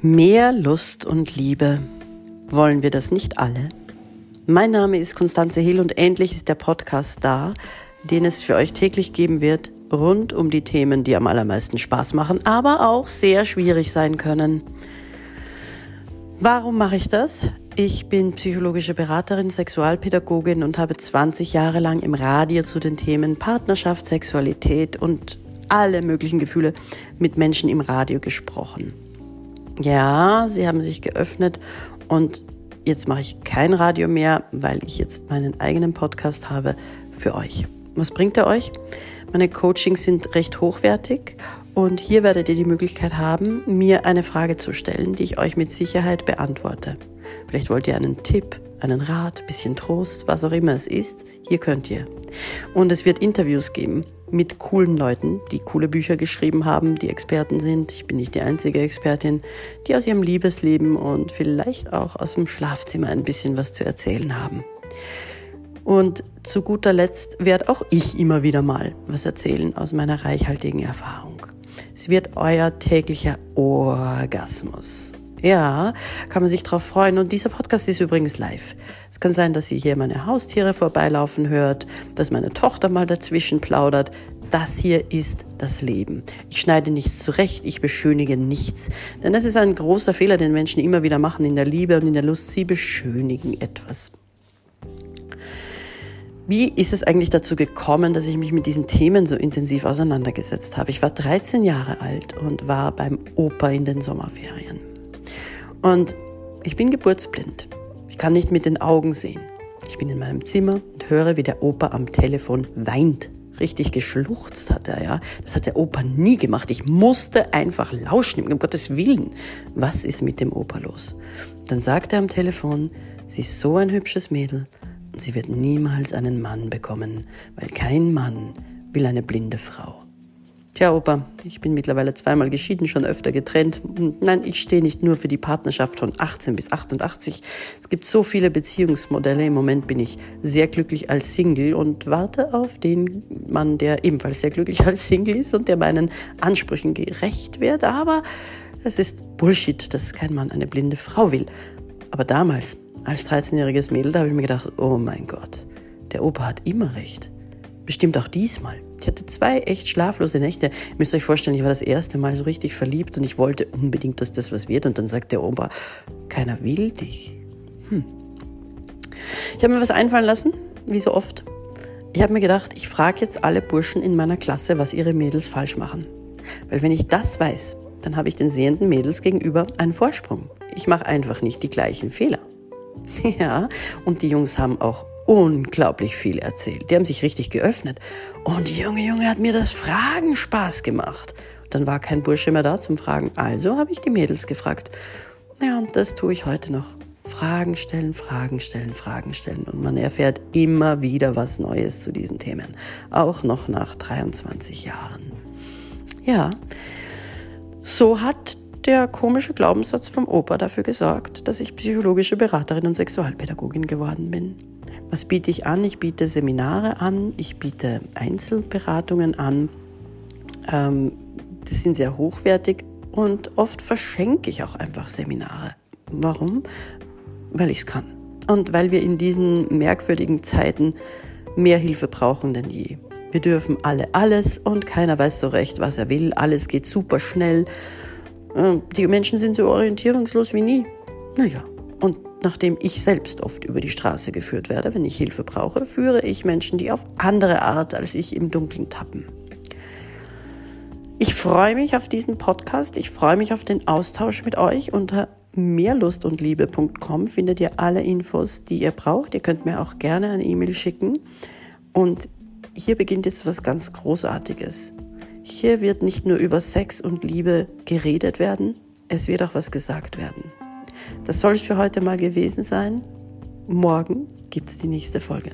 Mehr Lust und Liebe. Wollen wir das nicht alle? Mein Name ist Konstanze Hill und endlich ist der Podcast da, den es für euch täglich geben wird, rund um die Themen, die am allermeisten Spaß machen, aber auch sehr schwierig sein können. Warum mache ich das? Ich bin psychologische Beraterin, Sexualpädagogin und habe 20 Jahre lang im Radio zu den Themen Partnerschaft, Sexualität und alle möglichen Gefühle mit Menschen im Radio gesprochen. Ja, sie haben sich geöffnet und jetzt mache ich kein Radio mehr, weil ich jetzt meinen eigenen Podcast habe für euch. Was bringt er euch? Meine Coachings sind recht hochwertig und hier werdet ihr die Möglichkeit haben, mir eine Frage zu stellen, die ich euch mit Sicherheit beantworte. Vielleicht wollt ihr einen Tipp, einen Rat, bisschen Trost, was auch immer es ist. Hier könnt ihr. Und es wird Interviews geben mit coolen Leuten, die coole Bücher geschrieben haben, die Experten sind. Ich bin nicht die einzige Expertin, die aus ihrem Liebesleben und vielleicht auch aus dem Schlafzimmer ein bisschen was zu erzählen haben. Und zu guter Letzt werde auch ich immer wieder mal was erzählen aus meiner reichhaltigen Erfahrung. Es wird euer täglicher Orgasmus. Ja, kann man sich drauf freuen. Und dieser Podcast ist übrigens live. Es kann sein, dass ihr hier meine Haustiere vorbeilaufen hört, dass meine Tochter mal dazwischen plaudert. Das hier ist das Leben. Ich schneide nichts zurecht, ich beschönige nichts. Denn das ist ein großer Fehler, den Menschen immer wieder machen in der Liebe und in der Lust. Sie beschönigen etwas. Wie ist es eigentlich dazu gekommen, dass ich mich mit diesen Themen so intensiv auseinandergesetzt habe? Ich war 13 Jahre alt und war beim Opa in den Sommerferien. Und ich bin geburtsblind. Ich kann nicht mit den Augen sehen. Ich bin in meinem Zimmer und höre, wie der Opa am Telefon weint. Richtig geschluchzt hat er, ja. Das hat der Opa nie gemacht. Ich musste einfach lauschen, um Gottes Willen. Was ist mit dem Opa los? Dann sagt er am Telefon, sie ist so ein hübsches Mädel und sie wird niemals einen Mann bekommen, weil kein Mann will eine blinde Frau. Tja, Opa, ich bin mittlerweile zweimal geschieden, schon öfter getrennt. Nein, ich stehe nicht nur für die Partnerschaft von 18 bis 88. Es gibt so viele Beziehungsmodelle. Im Moment bin ich sehr glücklich als Single und warte auf den Mann, der ebenfalls sehr glücklich als Single ist und der meinen Ansprüchen gerecht wird. Aber es ist Bullshit, dass kein Mann eine blinde Frau will. Aber damals, als 13-jähriges Mädel, da habe ich mir gedacht, oh mein Gott, der Opa hat immer recht. Bestimmt auch diesmal. Ich hatte zwei echt schlaflose Nächte. Ihr müsst euch vorstellen, ich war das erste Mal so richtig verliebt und ich wollte unbedingt, dass das was wird. Und dann sagt der Opa, keiner will dich. Hm. Ich habe mir was einfallen lassen, wie so oft. Ich habe mir gedacht, ich frage jetzt alle Burschen in meiner Klasse, was ihre Mädels falsch machen. Weil wenn ich das weiß, dann habe ich den sehenden Mädels gegenüber einen Vorsprung. Ich mache einfach nicht die gleichen Fehler. Ja, und die Jungs haben auch unglaublich viel erzählt. Die haben sich richtig geöffnet. Und Junge, Junge, hat mir das Fragen Spaß gemacht. Dann war kein Bursche mehr da zum Fragen. Also habe ich die Mädels gefragt. Ja, und das tue ich heute noch. Fragen stellen, Fragen stellen, Fragen stellen. Und man erfährt immer wieder was Neues zu diesen Themen. Auch noch nach 23 Jahren. Ja, so hat der komische Glaubenssatz vom Opa dafür gesorgt, dass ich psychologische Beraterin und Sexualpädagogin geworden bin. Was biete ich an? Ich biete Seminare an, ich biete Einzelberatungen an. Ähm, das sind sehr hochwertig und oft verschenke ich auch einfach Seminare. Warum? Weil ich es kann. Und weil wir in diesen merkwürdigen Zeiten mehr Hilfe brauchen denn je. Wir dürfen alle alles und keiner weiß so recht, was er will. Alles geht super schnell. Ähm, die Menschen sind so orientierungslos wie nie. Naja, nachdem ich selbst oft über die Straße geführt werde, wenn ich Hilfe brauche, führe ich Menschen, die auf andere Art als ich im Dunkeln tappen. Ich freue mich auf diesen Podcast. Ich freue mich auf den Austausch mit euch. Unter mehrlustundliebe.com findet ihr alle Infos, die ihr braucht. Ihr könnt mir auch gerne eine E-Mail schicken. Und hier beginnt jetzt was ganz Großartiges. Hier wird nicht nur über Sex und Liebe geredet werden, es wird auch was gesagt werden. Das soll es für heute mal gewesen sein. Morgen gibt es die nächste Folge.